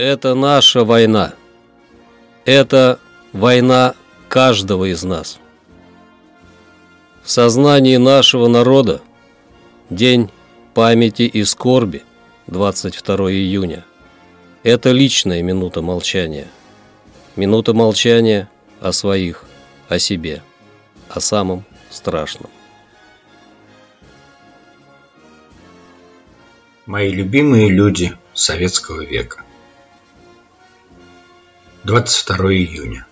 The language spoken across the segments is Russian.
Это наша война. Это война каждого из нас. В сознании нашего народа День памяти и скорби 22 июня. Это личная минута молчания. Минута молчания о своих, о себе, о самом страшном. Мои любимые люди советского века. 22 июня.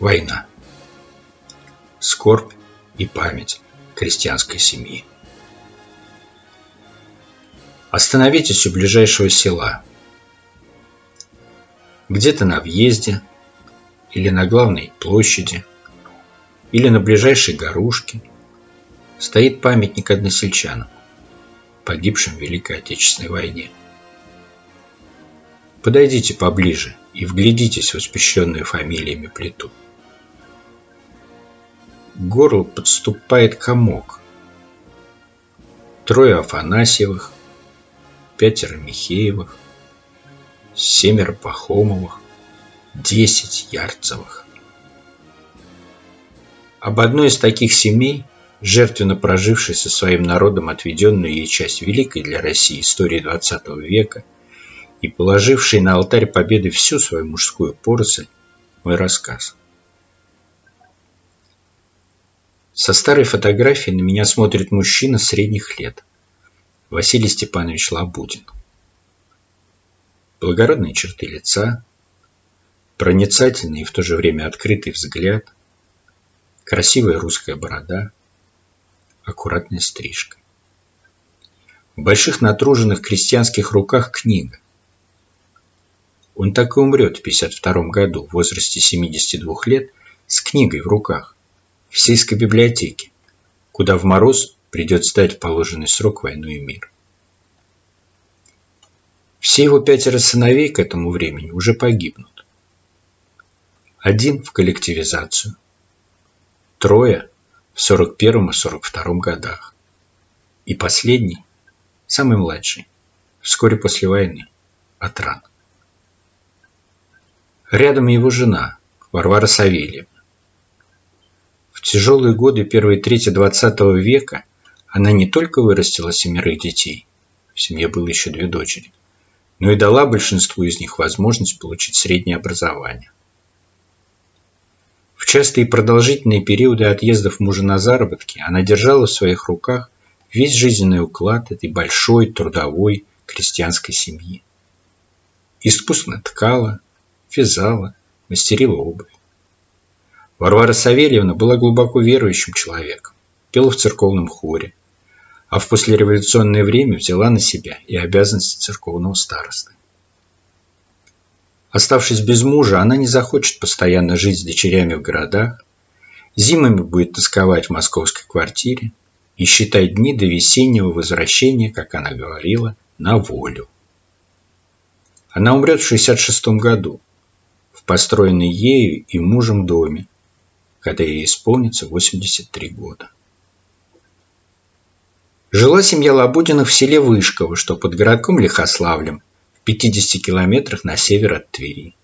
Война. Скорбь и память крестьянской семьи. Остановитесь у ближайшего села. Где-то на въезде, или на главной площади, или на ближайшей горушке стоит памятник односельчанам, погибшим в Великой Отечественной войне. Подойдите поближе и вглядитесь в испещренную фамилиями плиту. К горлу подступает комок. Трое Афанасьевых, пятеро Михеевых, семеро Пахомовых, десять Ярцевых. Об одной из таких семей, жертвенно прожившей со своим народом отведенную ей часть великой для России истории XX века и положившей на алтарь победы всю свою мужскую поросль, мой рассказ. Со старой фотографии на меня смотрит мужчина средних лет – Василий Степанович Лабудин. Благородные черты лица, проницательный и в то же время открытый взгляд, красивая русская борода, аккуратная стрижка. В больших натруженных крестьянских руках книга. Он так и умрет в 52 году в возрасте 72 лет с книгой в руках в сельской библиотеке, куда в мороз придет стать положенный срок войну и мир. Все его пятеро сыновей к этому времени уже погибнут. Один в коллективизацию, трое в 41 и 42 годах, и последний, самый младший, вскоре после войны, от ран. Рядом его жена, Варвара Савельевна. В тяжелые годы первой трети XX века – она не только вырастила семерых детей, в семье было еще две дочери, но и дала большинству из них возможность получить среднее образование. В частые продолжительные периоды отъездов мужа на заработки она держала в своих руках весь жизненный уклад этой большой трудовой крестьянской семьи. Искусно ткала, вязала, мастерила обувь. Варвара Савельевна была глубоко верующим человеком, пела в церковном хоре, а в послереволюционное время взяла на себя и обязанности церковного старосты. Оставшись без мужа, она не захочет постоянно жить с дочерями в городах, зимами будет тосковать в московской квартире и считать дни до весеннего возвращения, как она говорила, на волю. Она умрет в 66 году, в построенной ею и мужем доме, когда ей исполнится 83 года. Жила семья Лабудиных в селе Вышково, что под городком Лихославлем, в 50 километрах на север от Твери.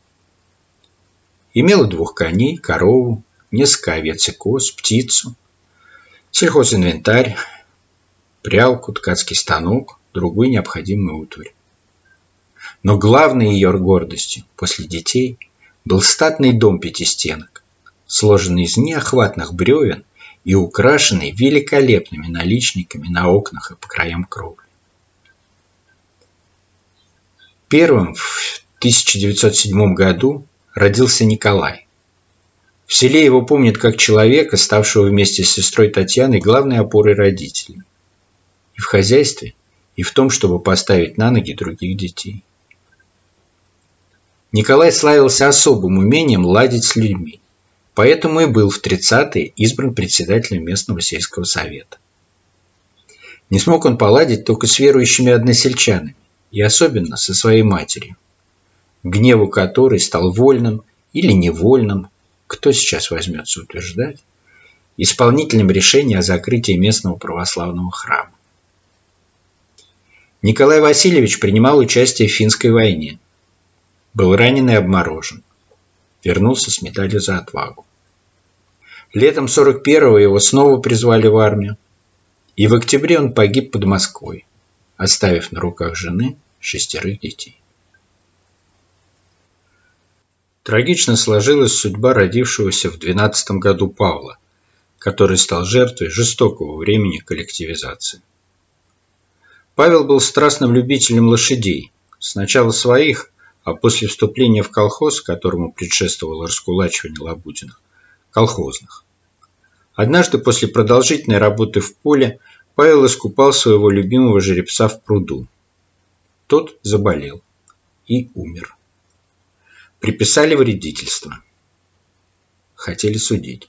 Имела двух коней, корову, несколько овец и коз, птицу, сельхозинвентарь, прялку, ткацкий станок, другую необходимую утварь. Но главной ее гордостью после детей был статный дом пятистенок, сложенный из неохватных бревен и украшенный великолепными наличниками на окнах и по краям кровли. Первым в 1907 году родился Николай. В селе его помнят как человека, ставшего вместе с сестрой Татьяной главной опорой родителей. И в хозяйстве, и в том, чтобы поставить на ноги других детей. Николай славился особым умением ладить с людьми. Поэтому и был в 30-е избран председателем местного сельского совета. Не смог он поладить только с верующими односельчанами, и особенно со своей матерью, гневу которой стал вольным или невольным, кто сейчас возьмется утверждать, исполнителем решения о закрытии местного православного храма. Николай Васильевич принимал участие в финской войне. Был ранен и обморожен. Вернулся с медалью за отвагу. Летом 41-го его снова призвали в армию. И в октябре он погиб под Москвой, оставив на руках жены шестерых детей. Трагично сложилась судьба родившегося в 12 году Павла, который стал жертвой жестокого времени коллективизации. Павел был страстным любителем лошадей, сначала своих, а после вступления в колхоз, которому предшествовало раскулачивание Лабутиных, колхозных. Однажды после продолжительной работы в поле Павел искупал своего любимого жеребца в пруду. Тот заболел и умер. Приписали вредительство. Хотели судить.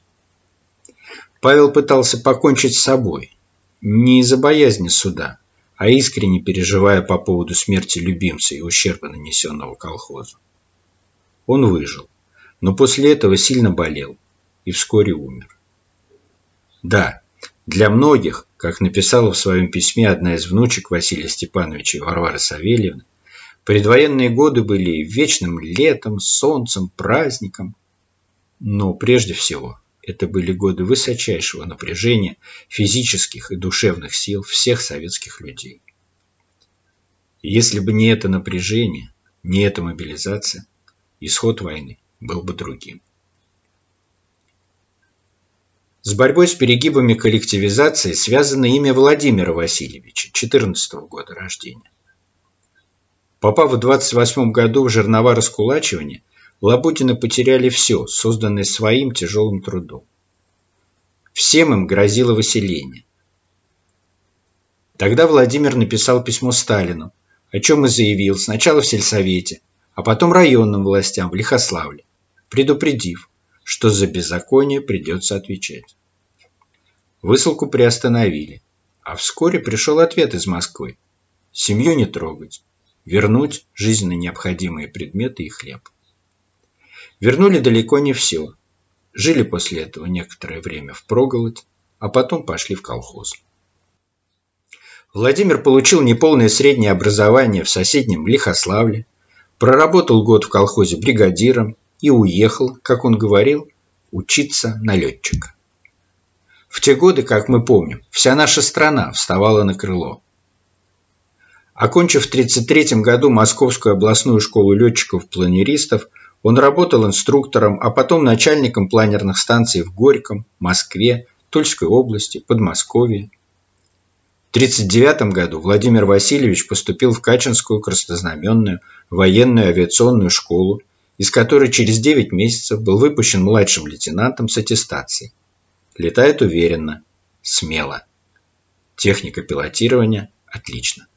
Павел пытался покончить с собой. Не из-за боязни суда, а искренне переживая по поводу смерти любимца и ущерба, нанесенного колхозу. Он выжил, но после этого сильно болел и вскоре умер. Да, для многих, как написала в своем письме одна из внучек Василия Степановича и Варвары Савельевны, предвоенные годы были вечным летом, солнцем, праздником. Но прежде всего это были годы высочайшего напряжения физических и душевных сил всех советских людей. если бы не это напряжение, не эта мобилизация, исход войны был бы другим. С борьбой с перегибами коллективизации связано имя Владимира Васильевича, 14 -го года рождения. Попав в 28 году в жернова раскулачивания, Лабутины потеряли все, созданное своим тяжелым трудом. Всем им грозило выселение. Тогда Владимир написал письмо Сталину, о чем и заявил сначала в сельсовете, а потом районным властям в Лихославле, предупредив, что за беззаконие придется отвечать. Высылку приостановили, а вскоре пришел ответ из Москвы. Семью не трогать, вернуть жизненно необходимые предметы и хлеб. Вернули далеко не все. Жили после этого некоторое время в проголодь, а потом пошли в колхоз. Владимир получил неполное среднее образование в соседнем Лихославле, проработал год в колхозе бригадиром и уехал, как он говорил, учиться на летчика. В те годы, как мы помним, вся наша страна вставала на крыло. Окончив в 1933 году Московскую областную школу летчиков-планеристов, он работал инструктором, а потом начальником планерных станций в Горьком, Москве, Тульской области, Подмосковье. В 1939 году Владимир Васильевич поступил в Качинскую краснознаменную военную авиационную школу из которой через 9 месяцев был выпущен младшим лейтенантом с аттестацией. Летает уверенно, смело. Техника пилотирования отлично.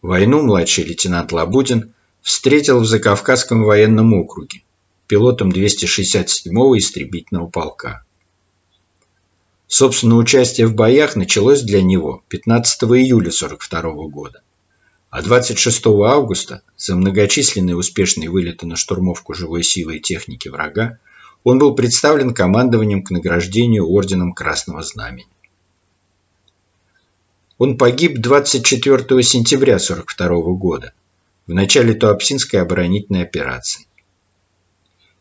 Войну младший лейтенант Лабудин встретил в Закавказском военном округе пилотом 267-го истребительного полка. Собственно, участие в боях началось для него 15 июля 1942 года. А 26 августа за многочисленные успешные вылеты на штурмовку живой силы и техники врага он был представлен командованием к награждению орденом Красного Знамени. Он погиб 24 сентября 1942 года в начале Туапсинской оборонительной операции.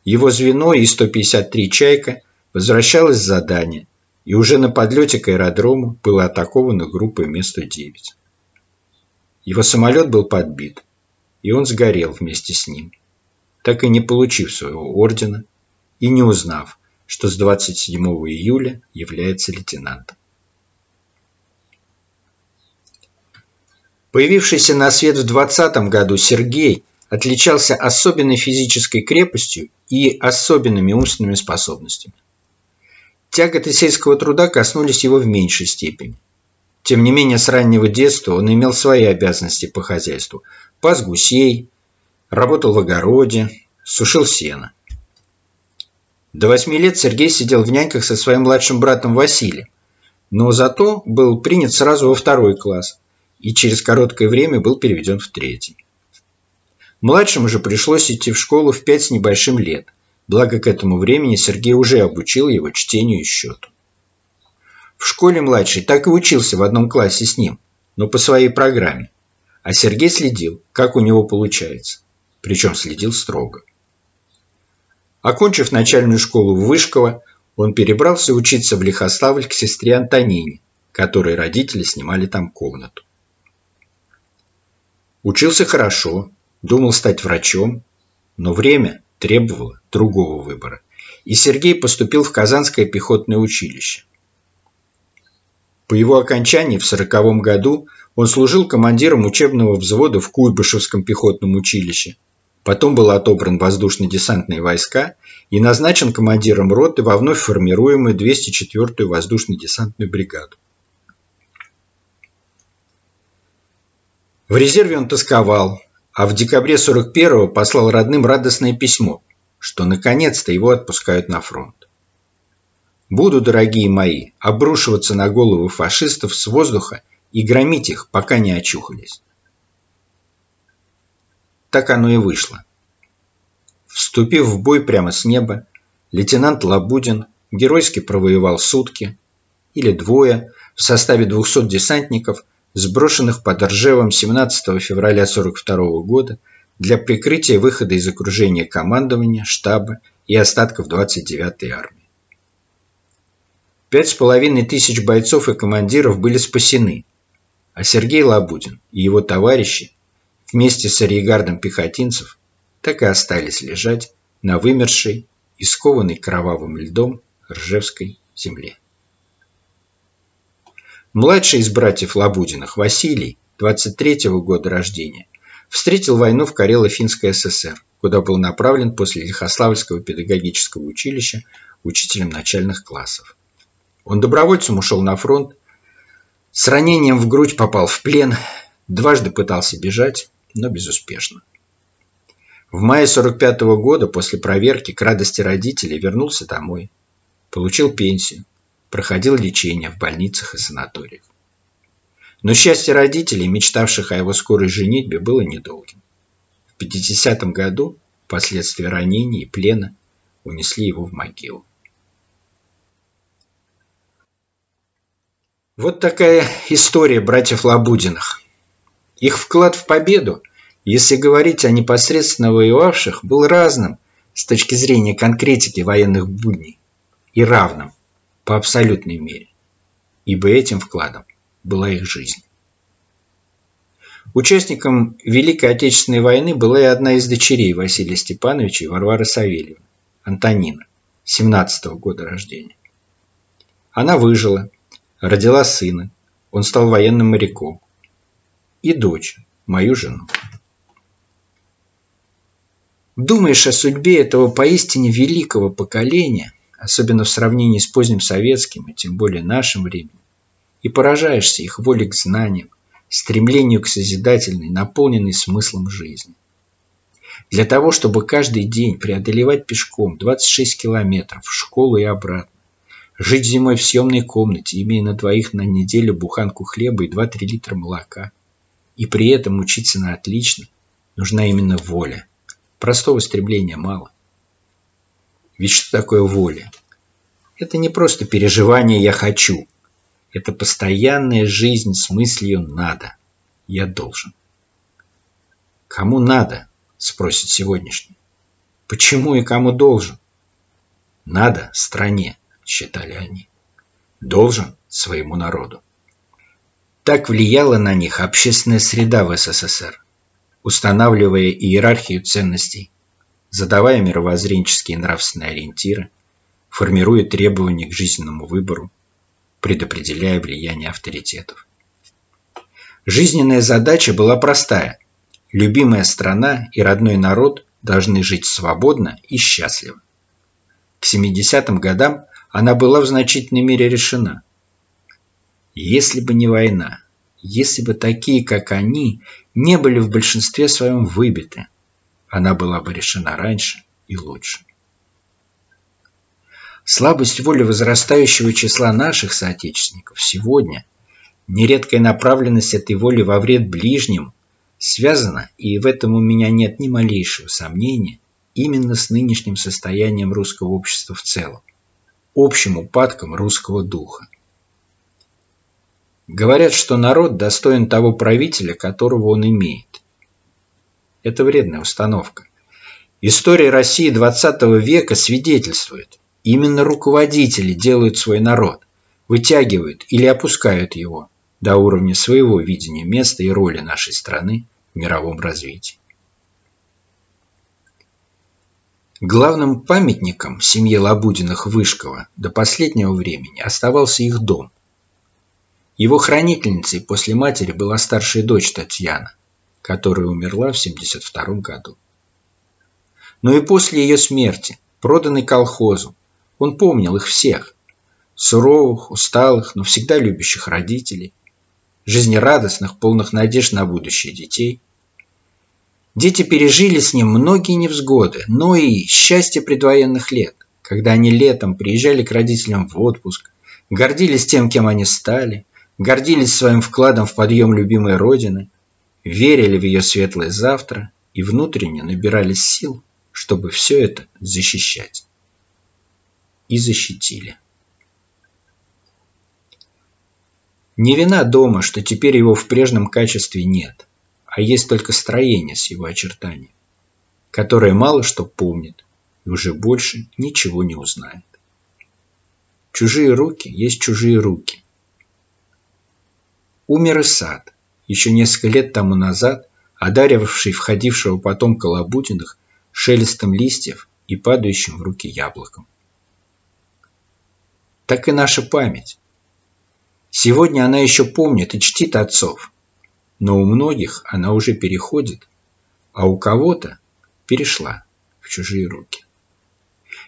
Его звено И-153 «Чайка» возвращалось с задания и уже на подлете к аэродрому было атаковано группой Ме-109. Его самолет был подбит, и он сгорел вместе с ним, так и не получив своего ордена и не узнав, что с 27 июля является лейтенантом. Появившийся на свет в 20 году Сергей отличался особенной физической крепостью и особенными умственными способностями. Тяготы сельского труда коснулись его в меньшей степени – тем не менее, с раннего детства он имел свои обязанности по хозяйству. Пас гусей, работал в огороде, сушил сено. До восьми лет Сергей сидел в няньках со своим младшим братом Василием, но зато был принят сразу во второй класс и через короткое время был переведен в третий. Младшему же пришлось идти в школу в пять с небольшим лет, благо к этому времени Сергей уже обучил его чтению и счету. В школе младший так и учился в одном классе с ним, но по своей программе. А Сергей следил, как у него получается. Причем следил строго. Окончив начальную школу в Вышково, он перебрался учиться в Лихославль к сестре Антонине, которой родители снимали там комнату. Учился хорошо, думал стать врачом, но время требовало другого выбора, и Сергей поступил в Казанское пехотное училище. По его окончании в сороковом году он служил командиром учебного взвода в Куйбышевском пехотном училище – Потом был отобран воздушно-десантные войска и назначен командиром роты во вновь формируемую 204-ю воздушно-десантную бригаду. В резерве он тосковал, а в декабре 41-го послал родным радостное письмо, что наконец-то его отпускают на фронт. Буду, дорогие мои, обрушиваться на головы фашистов с воздуха и громить их, пока не очухались. Так оно и вышло. Вступив в бой прямо с неба, лейтенант Лабудин геройски провоевал сутки или двое в составе 200 десантников, сброшенных под Ржевом 17 февраля 1942 года для прикрытия выхода из окружения командования, штаба и остатков 29-й армии. Пять с половиной тысяч бойцов и командиров были спасены, а Сергей Лабудин и его товарищи вместе с арьегардом пехотинцев так и остались лежать на вымершей и скованной кровавым льдом Ржевской земле. Младший из братьев Лабудиных, Василий, 23-го года рождения, встретил войну в Карело-Финской ССР, куда был направлен после Лихославльского педагогического училища учителем начальных классов. Он добровольцем ушел на фронт, с ранением в грудь попал в плен, дважды пытался бежать, но безуспешно. В мае 45 -го года после проверки к радости родителей вернулся домой. Получил пенсию. Проходил лечение в больницах и санаториях. Но счастье родителей, мечтавших о его скорой женитьбе, было недолгим. В 50 году последствия ранений и плена унесли его в могилу. Вот такая история братьев Лабудиных. Их вклад в победу, если говорить о непосредственно воевавших, был разным с точки зрения конкретики военных будней и равным по абсолютной мере, ибо этим вкладом была их жизнь. Участником Великой Отечественной войны была и одна из дочерей Василия Степановича и Варвары Савельевны, Антонина, 17 -го года рождения. Она выжила, родила сына, он стал военным моряком, и дочь, мою жену. Думаешь о судьбе этого поистине великого поколения, особенно в сравнении с поздним советским и тем более нашим временем, и поражаешься их воле к знаниям, стремлению к созидательной, наполненной смыслом жизни. Для того, чтобы каждый день преодолевать пешком 26 километров в школу и обратно, жить зимой в съемной комнате, имея на двоих на неделю буханку хлеба и 2-3 литра молока – и при этом учиться на отлично, нужна именно воля. Простого стремления мало. Ведь что такое воля? Это не просто переживание «я хочу». Это постоянная жизнь с мыслью «надо». «Я должен». Кому надо? Спросит сегодняшний. Почему и кому должен? Надо стране, считали они. Должен своему народу. Так влияла на них общественная среда в СССР, устанавливая иерархию ценностей, задавая мировоззренческие и нравственные ориентиры, формируя требования к жизненному выбору, предопределяя влияние авторитетов. Жизненная задача была простая. Любимая страна и родной народ должны жить свободно и счастливо. К 70-м годам она была в значительной мере решена – если бы не война, если бы такие, как они, не были в большинстве своем выбиты, она была бы решена раньше и лучше. Слабость воли возрастающего числа наших соотечественников сегодня, нередкая направленность этой воли во вред ближним, связана, и в этом у меня нет ни малейшего сомнения, именно с нынешним состоянием русского общества в целом, общим упадком русского духа. Говорят, что народ достоин того правителя, которого он имеет. Это вредная установка. История России 20 века свидетельствует, именно руководители делают свой народ, вытягивают или опускают его до уровня своего видения места и роли нашей страны в мировом развитии. Главным памятником семье Лабудиных-Вышкова до последнего времени оставался их дом. Его хранительницей после матери была старшая дочь Татьяна, которая умерла в 1972 году. Но и после ее смерти, проданный колхозу, он помнил их всех. Суровых, усталых, но всегда любящих родителей, жизнерадостных, полных надежд на будущее детей. Дети пережили с ним многие невзгоды, но и счастье предвоенных лет, когда они летом приезжали к родителям в отпуск, гордились тем, кем они стали, гордились своим вкладом в подъем любимой Родины, верили в ее светлое завтра и внутренне набирались сил, чтобы все это защищать. И защитили. Не вина дома, что теперь его в прежнем качестве нет, а есть только строение с его очертанием, которое мало что помнит и уже больше ничего не узнает. Чужие руки есть чужие руки. Умер и сад, еще несколько лет тому назад, одаривавший входившего потомка Лабутиных шелестом листьев и падающим в руки яблоком. Так и наша память. Сегодня она еще помнит и чтит отцов, но у многих она уже переходит, а у кого-то перешла в чужие руки.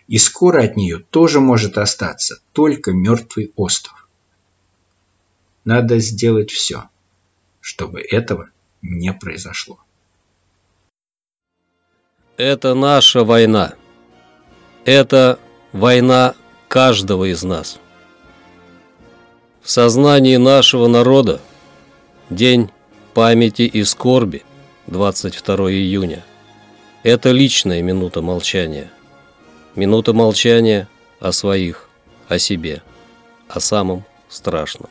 И скоро от нее тоже может остаться только мертвый остров. Надо сделать все, чтобы этого не произошло. Это наша война. Это война каждого из нас. В сознании нашего народа День памяти и скорби 22 июня. Это личная минута молчания. Минута молчания о своих, о себе, о самом страшном.